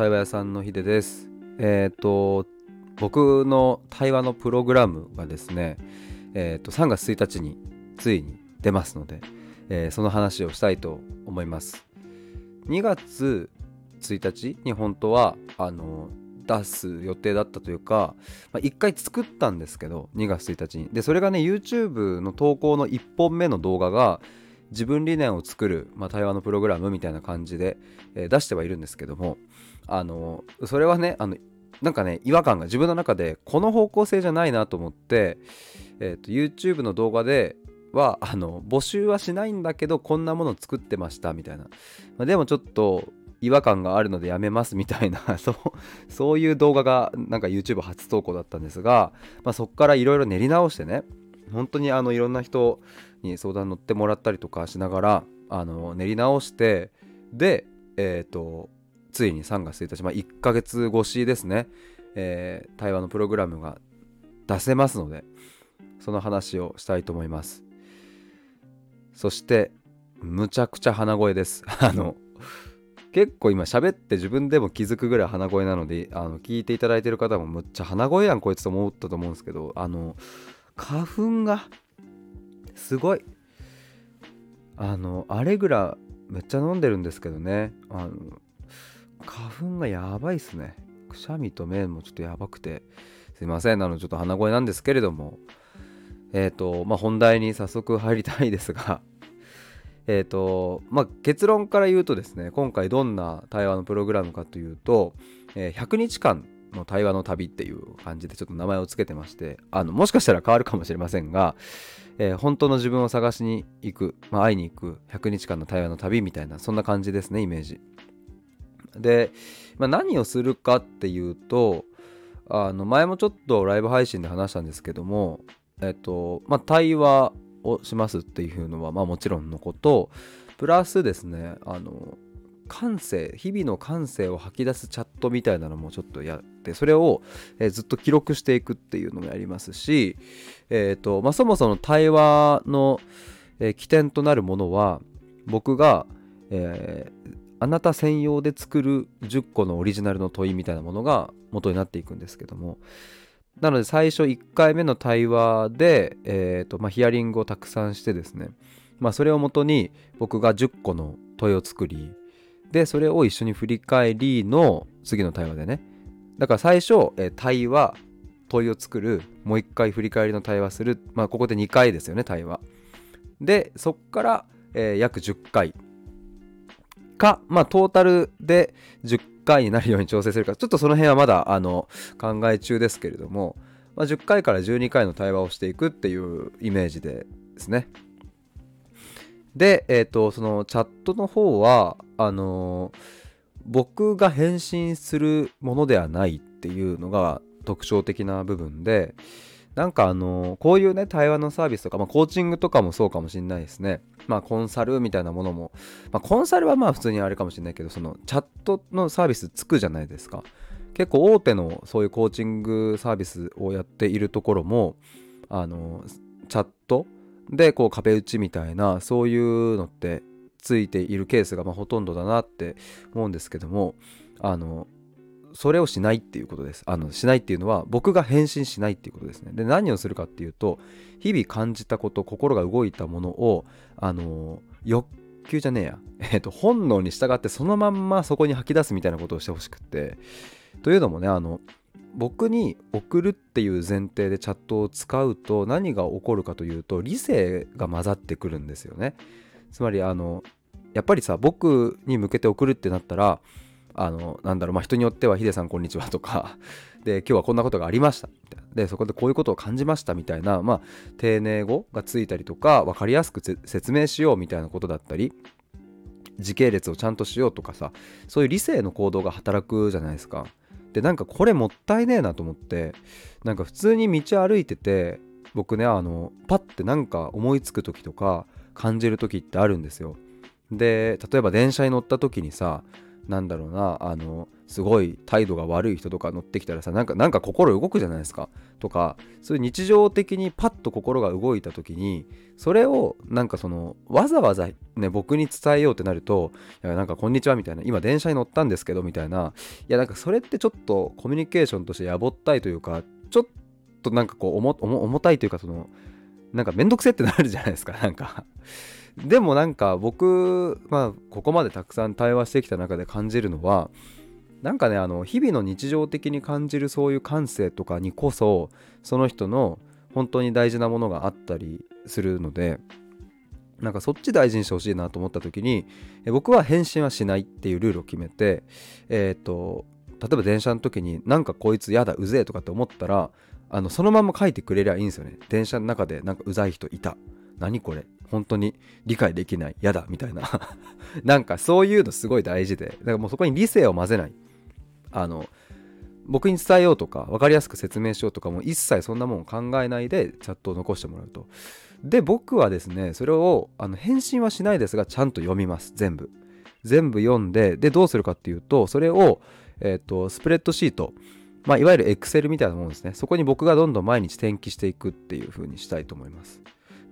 対話屋さんのひでです。えっ、ー、と僕の対話のプログラムがですねえっ、ー、と3月1日についに出ますので、えー、その話をしたいと思います。2月1日に本当はあの出す予定だったというか、まあ、1回作ったんですけど2月1日に。でそれがね YouTube の投稿の1本目の動画が自分理念を作る、まあ、対話のプログラムみたいな感じで、えー、出してはいるんですけどもあのそれはねあのなんかね違和感が自分の中でこの方向性じゃないなと思って、えーと、YouTube の動画ではあの募集はしないんだけどこんなもの作ってましたみたいな、まあ、でもちょっと違和感があるのでやめますみたいな そうそういう動画がなんか YouTube 初投稿だったんですが、まあ、そこからいろいろ練り直してね本当にあのいろんな人に相談乗ってもらったりとかしながらあの練り直してでえっ、ー、とついに3月1日、まあ、1ヶ月越しですね、えー、対話のプログラムが出せますのでその話をしたいと思います。そしてむちゃくちゃ鼻声です。あの結構今喋って自分でも気づくぐらい鼻声なのであの聞いていただいてる方もむっちゃ鼻声やんこいつと思ったと思うんですけどあの花粉がすごい。あのアレグラめっちゃ飲んでるんですけどね。あの花粉がやばいっすね。くしゃみと目もちょっとやばくて。すいません。あのちょっと鼻声なんですけれども。えっ、ー、とまあ本題に早速入りたいですが。えっ、とまあ結論から言うとですね今回どんな対話のプログラムかというと、えー、100日間の対話の旅っていう感じでちょっと名前を付けてましてあのもしかしたら変わるかもしれませんが、えー、本当の自分を探しに行く、まあ、会いに行く100日間の対話の旅みたいなそんな感じですねイメージ。で、まあ、何をするかっていうとあの前もちょっとライブ配信で話したんですけどもえっとまあ対話をしますっていうのはまあもちろんのこと。プラスですねあの感性日々の感性を吐き出すチャットみたいなのもちょっとやってそれを、えー、ずっと記録していくっていうのもやりますし、えーとまあ、そもそも対話の、えー、起点となるものは僕が、えー、あなた専用で作る10個のオリジナルの問いみたいなものが元になっていくんですけどもなので最初1回目の対話で、えーとまあ、ヒアリングをたくさんしてですね、まあ、それをもとに僕が10個の問いを作りでそれを一緒に振り返りの次の対話でね。だから最初、え、対話問いを作るもう一回振り返りの対話する。まあここで2回ですよね対話。でそっから、えー、約10回。かまあトータルで10回になるように調整するか。ちょっとその辺はまだあの考え中ですけれども、まあ、10回から12回の対話をしていくっていうイメージでですね。で、えっ、ー、と、そのチャットの方は、あの、僕が返信するものではないっていうのが特徴的な部分で、なんかあの、こういうね、対話のサービスとか、まあ、コーチングとかもそうかもしれないですね。まあ、コンサルみたいなものも、まあ、コンサルはまあ普通にあれかもしれないけど、そのチャットのサービスつくじゃないですか。結構大手のそういうコーチングサービスをやっているところも、あの、チャットでこう壁打ちみたいなそういうのってついているケースがまほとんどだなって思うんですけどもあのそれをしないっていうことです。あのしないっていうのは僕が返信しないっていうことですね。で何をするかっていうと日々感じたこと心が動いたものをあの欲求じゃねえや、えっと、本能に従ってそのまんまそこに吐き出すみたいなことをしてほしくて。というのもねあの僕に送るっていう前提でチャットを使うと何が起こるかというと理性が混ざってくるんですよね。つまりあのやっぱりさ僕に向けて送るってなったらあのなんだろうまあ人によっては「ヒデさんこんにちは」とか で今日はこんなことがありましたでそこでこういうことを感じましたみたいなまあ丁寧語がついたりとか分かりやすく説明しようみたいなことだったり時系列をちゃんとしようとかさそういう理性の行動が働くじゃないですか。でなんかこれもったいねえなと思ってなんか普通に道歩いてて僕ねあのパッてなんか思いつく時とか感じる時ってあるんですよ。で例えば電車に乗った時にさなんだろうなあのすごい態度が悪い人とか乗ってきたらさなんかなんか心動くじゃないですか。とかそういう日常的にパッと心が動いた時にそれをなんかそのわざわざね僕に伝えようってなるといやなんかこんにちはみたいな今電車に乗ったんですけどみたいないやなんかそれってちょっとコミュニケーションとしてやぼったいというかちょっとなんかこう重たいというかそのなんかめんどくせってなるじゃないですか。なんか。でもなんか僕まあここまでたくさん対話してきた中で感じるのはなんかねあの日々の日常的に感じるそういう感性とかにこそその人の本当に大事なものがあったりするのでなんかそっち大事にしてほしいなと思った時に僕は返信はしないっていうルールを決めてえっ、ー、と例えば電車の時になんかこいつやだうぜえとかって思ったらあのそのまま書いてくれりゃいいんですよね。電車の中でなんかうざい人いた。何これ。本当に理解できない。やだみたいな。なんかそういうのすごい大事で。だからもうそこに理性を混ぜない。あの僕に伝えようとか分かりやすく説明しようとかも一切そんなもん考えないでチャットを残してもらうと。で僕はですねそれをあの返信はしないですがちゃんと読みます。全部。全部読んででどうするかっていうとそれを、えーと、スプレッドシート。まあ、いわゆる Excel みたいなものですね。そこに僕がどんどん毎日転記していくっていう風にしたいと思います。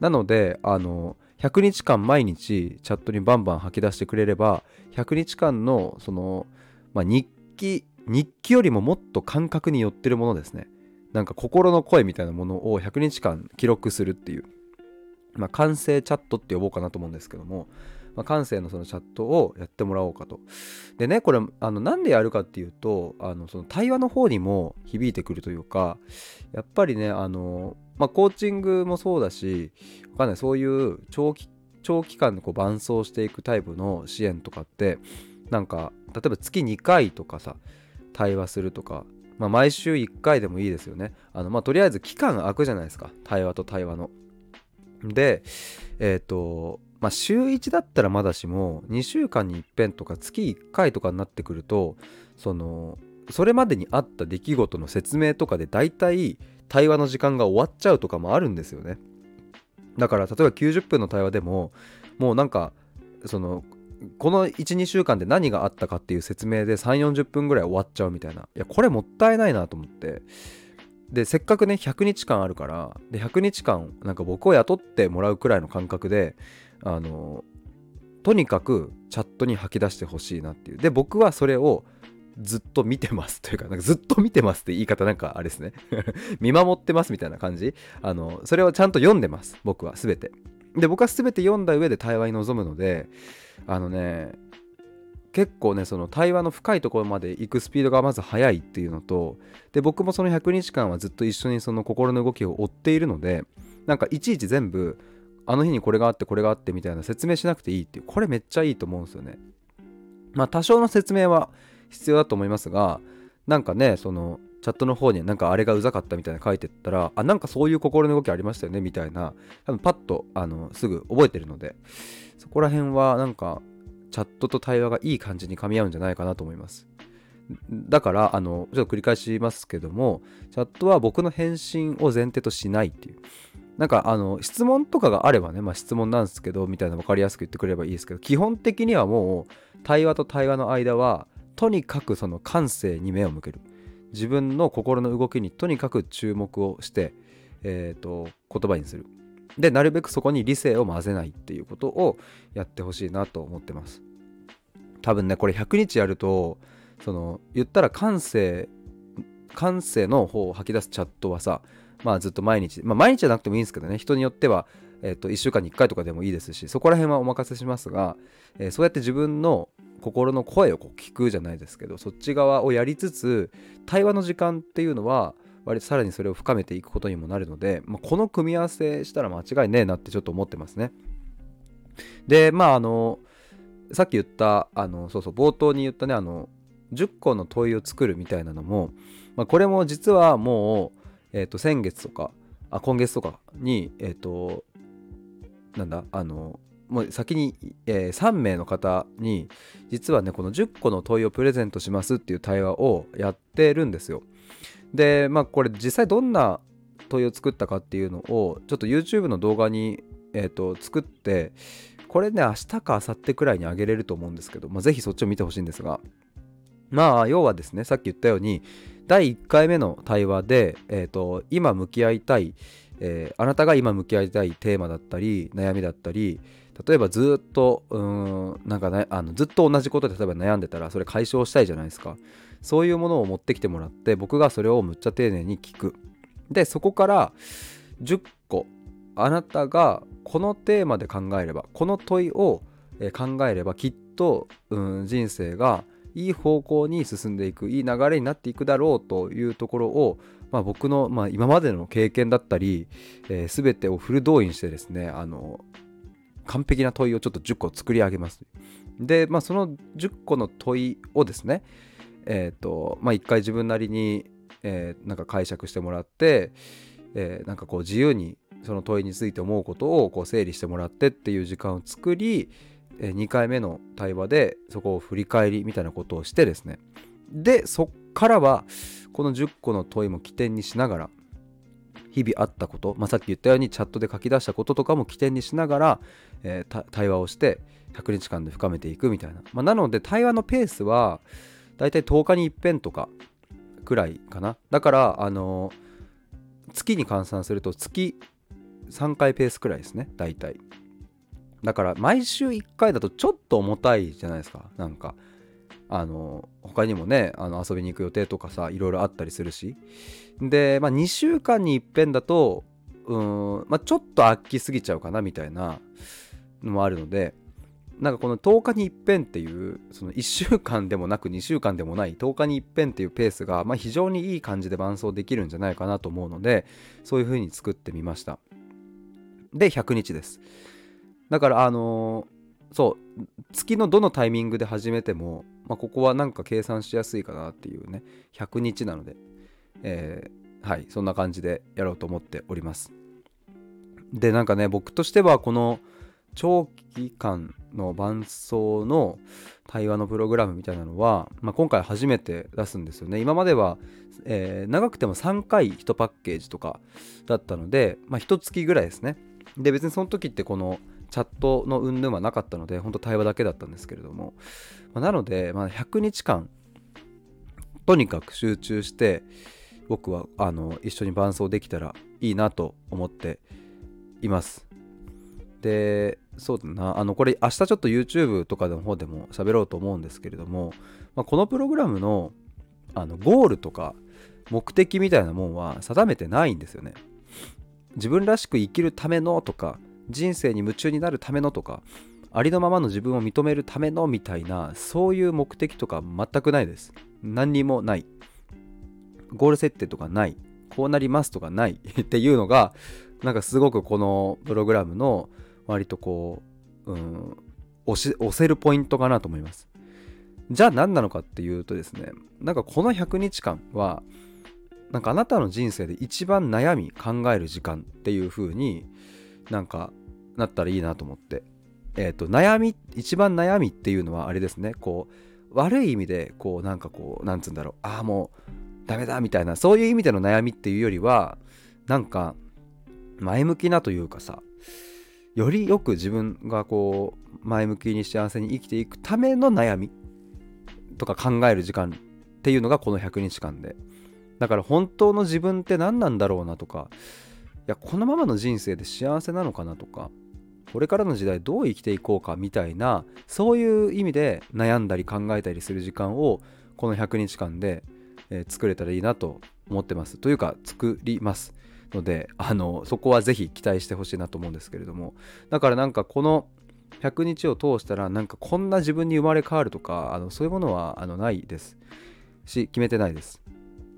なのであの100日間毎日チャットにバンバン吐き出してくれれば100日間のその、まあ、日記日記よりももっと感覚に寄ってるものですね。なんか心の声みたいなものを100日間記録するっていうまあ感性チャットって呼ぼうかなと思うんですけども、まあ、感性のそのチャットをやってもらおうかとでねこれあのなんでやるかっていうとあのその対話の方にも響いてくるというかやっぱりねあのまあ、コーチングもそうだし、わかんない、そういう長期、長期間でこう伴走していくタイプの支援とかって、なんか、例えば月2回とかさ、対話するとか、まあ、毎週1回でもいいですよね。あの、まあ、とりあえず期間空くじゃないですか。対話と対話の。で、えっ、ー、と、まあ、週1だったらまだしも、2週間に一遍とか月1回とかになってくると、その、それまでにあった出来事の説明とかで大体対話の時間が終わっちゃうとかもあるんですよね。だから例えば90分の対話でももうなんかそのこの12週間で何があったかっていう説明で3 4 0分ぐらい終わっちゃうみたいな。いやこれもったいないなと思って。でせっかくね100日間あるからで100日間なんか僕を雇ってもらうくらいの感覚であのとにかくチャットに吐き出してほしいなっていうで僕はそれをずっと見てますというか、なんかずっと見てますって言い方なんかあれですね 見守ってますみたいな感じ。あの、それをちゃんと読んでます。僕は全て。で、僕は全て読んだ上で対話に臨むので、あのね、結構ね、その対話の深いところまで行くスピードがまず速いっていうのと、で、僕もその100日間はずっと一緒にその心の動きを追っているので、なんかいちいち全部、あの日にこれがあってこれがあってみたいな説明しなくていいっていう、これめっちゃいいと思うんですよね。まあ多少の説明は必要だと思いますがなんかねそのチャットの方になんかあれがうざかったみたいな書いてったらあなんかそういう心の動きありましたよねみたいな多分パッとあのすぐ覚えてるのでそこら辺はなんかチャットと対話がいい感じに噛み合うんじゃないかなと思いますだからあのちょっと繰り返しますけどもチャットは僕の返信を前提としないっていうなんかあの質問とかがあればね、まあ、質問なんですけどみたいな分かりやすく言ってくれればいいですけど基本的にはもう対話と対話の間はとにかくその感性に目を向ける。自分の心の動きにとにかく注目をして、えーと、言葉にする。でなるべくそこに理性を混ぜないっていうことをやってほしいなと思ってます。多分ねこれ100日やるとその言ったら感性感性の方を吐き出すチャットはさまあずっと毎日まあ毎日じゃなくてもいいんですけどね人によってはえっ、と1週間に1回とかでもいいですしそこら辺はお任せしますが、えー、そうやって自分の心の声をこう聞くじゃないですけどそっち側をやりつつ対話の時間っていうのは割とさらにそれを深めていくことにもなるので、まあ、この組み合わせしたら間違いねえなってちょっと思ってますね。でまああのさっき言ったあのそうそう冒頭に言ったねあの10個の問いを作るみたいなのも、まあ、これも実はもう、えー、と先月とかあ今月とかにえっ、ー、となんだあのもう先に、えー、3名の方に実はねこの10個の問いをプレゼントしますっていう対話をやってるんですよ。でまあこれ実際どんな問いを作ったかっていうのをちょっと YouTube の動画に、えーと、作ってこれね明日か明後日くらいにあげれると思うんですけど、まあ、ぜひそっちを見てほしいんですがまあ要はですねさっき言ったように第1回目の対話で、えーと、今向き合いたい、えー、あなたが今向き合いたいテーマだったり悩みだったり例えばずっとうんなんかねあのずっと同じことで例えば悩んでたらそれ解消したいじゃないですか。そういうものを持ってきてもらって僕がそれをむっちゃ丁寧に聞く。でそこから10個あなたがこのテーマで考えればこの問いを考えればきっと、うん、人生がいい方向に進んでいくいい流れになっていくだろうというところを、まあ、僕の、まあ、今までの経験だったり、えー、全てをフル動員してですねあの完璧な問いをちょっと10個作り上げます。で、まあ、その10個の問いをですね、え、ー、と、まあ、一回自分なりに、えー、なんか解釈してもらって、えー、なんかこう自由にその問いについて思うことをこう整理してもらってっていう時間を作り、2回目の対話でそこを振り返りみたいなことをしてですね。でそっからはこの10個の問いも起点にしながら日々あったこと、まあ、さっき言ったようにチャットで書き出したこととかも起点にしながら、えー、対話をして100日間で深めていくみたいな、まあ、なので対話のペースはだいたい10日に一遍とかくらいかな。だからあのー、月に換算すると月3回ペースくらいですね大体。だから毎週1回だとちょっと重たいじゃないですか。なんかあの他にもねあの遊びに行く予定とかさいろいろあったりするし。で、まあ、2週間にいっぺんだとうん、まあ、ちょっと飽きすぎちゃうかなみたいなのもあるのでなんかこの10日に一遍っていうその1週間でもなく2週間でもない10日に一遍っていうペースが、まあ、非常にいい感じで伴走できるんじゃないかなと思うのでそういう風に作ってみました。で100日です。だからあのー、そう月のどのタイミングで始めても、まあ、ここはなんか計算しやすいかなっていうね100日なので、えー、はいそんな感じでやろうと思っております。でなんかね僕としてはこの長期間の伴奏の対話のプログラムみたいなのは、まあ、今回初めて出すんですよね。今までは、えー、長くても3回1パッケージとかだったので、まあ、1月ぐらいですね。で別にその時ってこのチャットの云々はなかったので本当対話だけだったんですけれども、まあ、なので、まあ、100日間とにかく集中して僕はあの一緒に伴奏できたらいいなと思っています。でそうだな。あのこれ明日ちょっと YouTube とかの方でも喋ろうと思うんですけれども、まあ、このプログラムのあのゴールとか目的みたいなもんは定めてないんですよね。自分らしく生きるためのとか人生に夢中になるためのとかありのままの自分を認めるためのみたいなそういう目的とか全くないです。何にもない。ゴール設定とかない。こうなりますとかない。っていうのがなんかすごくこのプログラムの割とこう、うん、押せるポイントかなと思います。じゃあ何なのかっていうとですねなんかこの100日間はなんかあなたの人生で一番悩み考える時間っていう風になんかなったらいいなと思って。えっ、ー、と、悩み、一番悩みっていうのはあれですね、こう、悪い意味で、こう、なんかこう、なんつうんだろう、ああ、もう、ダメだみたいな、そういう意味での悩みっていうよりは、なんか、前向きなというかさ、よりよく自分がこう、前向きに幸せに生きていくための悩みとか考える時間っていうのがこの100日間で。だから本当の自分って何なんだろうなとか、やこのままの人生で幸せなのかなとかこれからの時代どう生きていこうかみたいなそういう意味で悩んだり考えたりする時間をこの100日間で、えー、作れたらいいなと思ってます。というか作りますのであのそこはぜひ期待してほしいなと思うんですけれども。だからなんかこの100日を通したらなんかこんな自分に生まれ変わるとかあのそういうものはあのないですし決めてないです。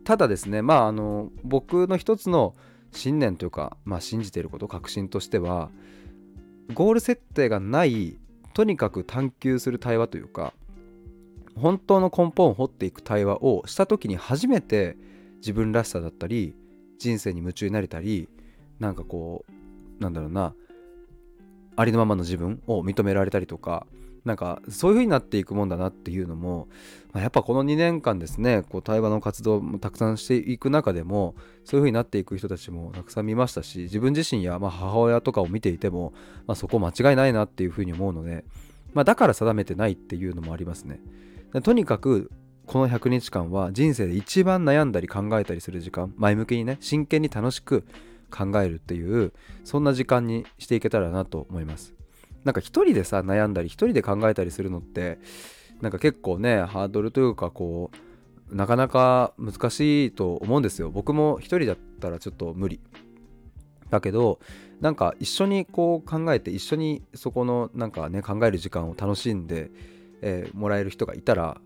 ただですねまああの僕の一つの信念というか、まあ、信じていること確信としてはゴール設定がないとにかく探求する対話というか本当の根本を掘っていく対話をした時に初めて自分らしさだったり人生に夢中になれたりなんかこうなんだろうなありのままの自分を認められたりとかなんかそういう風になっていくもんだなっていうのも、まあ、やっぱこの2年間ですねこう対話の活動もたくさんしていく中でもそういう風になっていく人たちもたくさん見ましたし自分自身やま母親とかを見ていても、まあ、そこ間違いないなっていう風に思うので、まあ、だから定めてないっていうのもありますね。とにかくこの100日間は人生で一番悩んだり考えたりする時間前向きにね真剣に楽しく考えるっていうそんな時間にしていけたらなと思いますなんか一人でさ悩んだり一人で考えたりするのってなんか結構ねハードルというかこうなかなか難しいと思うんですよ。僕も一人だったらちょっと無理。だけどなんか一緒にこう考えて一緒にそこのなんかね考える時間を楽しんで、えー、もらえる人がいたら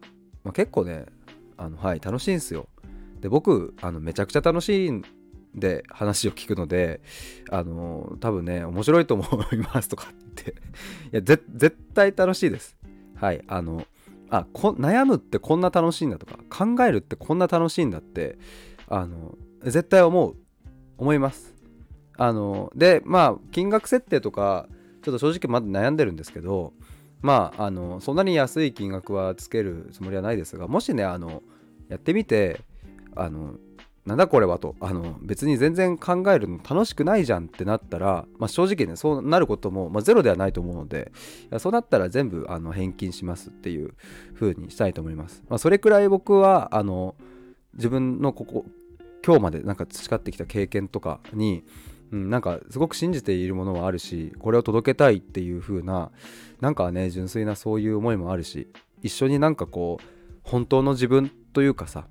まあ、結構ねあのはい楽しいんですよ。で僕あのめちゃくちゃ楽しいんで話を聞くのであの多分ね面白いと思いますとかって いや絶対楽しいです。はいあのあ悩むってこんな楽しいんだとか考えるってこんな楽しいんだってあの絶対思う。思います。あのでまあ金額設定とかちょっと正直まだ悩んでるんですけどまああのそんなに安い金額はつけるつもりはないですがもしねあのやってみてあのなんだこれはと。あの別に全然考えるの楽しくないじゃんってなったら、まあ、正直ねそうなることも、まあ、ゼロではないと思うのでそうなったら全部あの返金しますっていう風にしたいと思います、まあ、それくらい僕はあの自分のここ今日までなんか培ってきた経験とかにうん、なんかすごく信じているものはあるしこれを届けたいっていう風ななんかね純粋なそういう思いもあるし一緒になんかこう本当の自分というかさ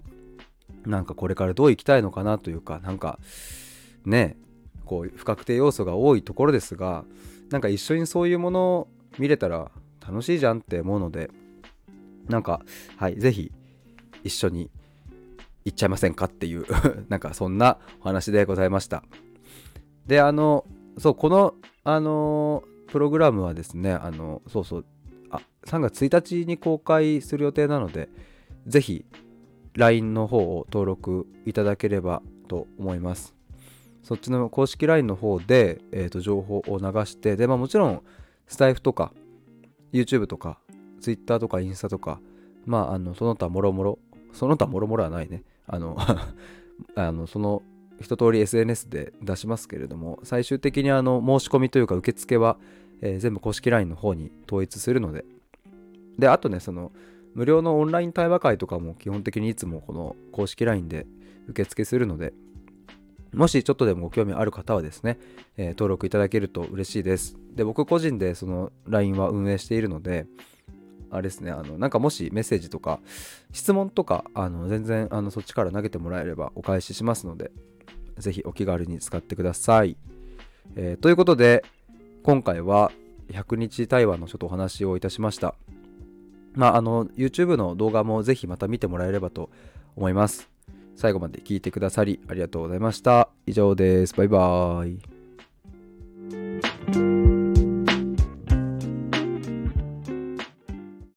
なんかこれからどう生きたいのかなというかなんかねこう不確定要素が多いところですがなんか一緒にそういうものを見れたら楽しいじゃんって思うのでなんかはい是非一緒に行っちゃいませんかっていう なんかそんなお話でございました。で、あの、そう、この、あのプログラムはですね、あの、そうそう、あ、3月1日に公開する予定なので、ぜひ、LINE の方を登録いただければと思います。そっちの公式 LINE の方で、えーと、情報を流して、で、まあもちろん、スタイフとか、YouTube とか、Twitter とかインスタとか、まあ、あの、その他もろもろ、その他もろもろはないね。あの あの、その一通り SNS で出しますけれども最終的にあの申し込みというか受付は、えー、全部公式 LINE の方に統一するのでであとねその無料のオンライン対話会とかも基本的にいつもこの公式 LINE で受付するのでもしちょっとでもご興味ある方はですね、えー、登録いただけると嬉しいです。で、僕個人でその LINE は運営しているので、あれですね、あの、なんかもしメッセージとか、質問とか、あの、全然、あの、そっちから投げてもらえればお返ししますので、ぜひお気軽に使ってください。えー、ということで、今回は100日対話のちょっとお話をいたしました。まあ、あの、YouTube の動画もぜひまた見てもらえればと思います。最後まで聞いてくださりありがとうございました。以上です。バイバーイ。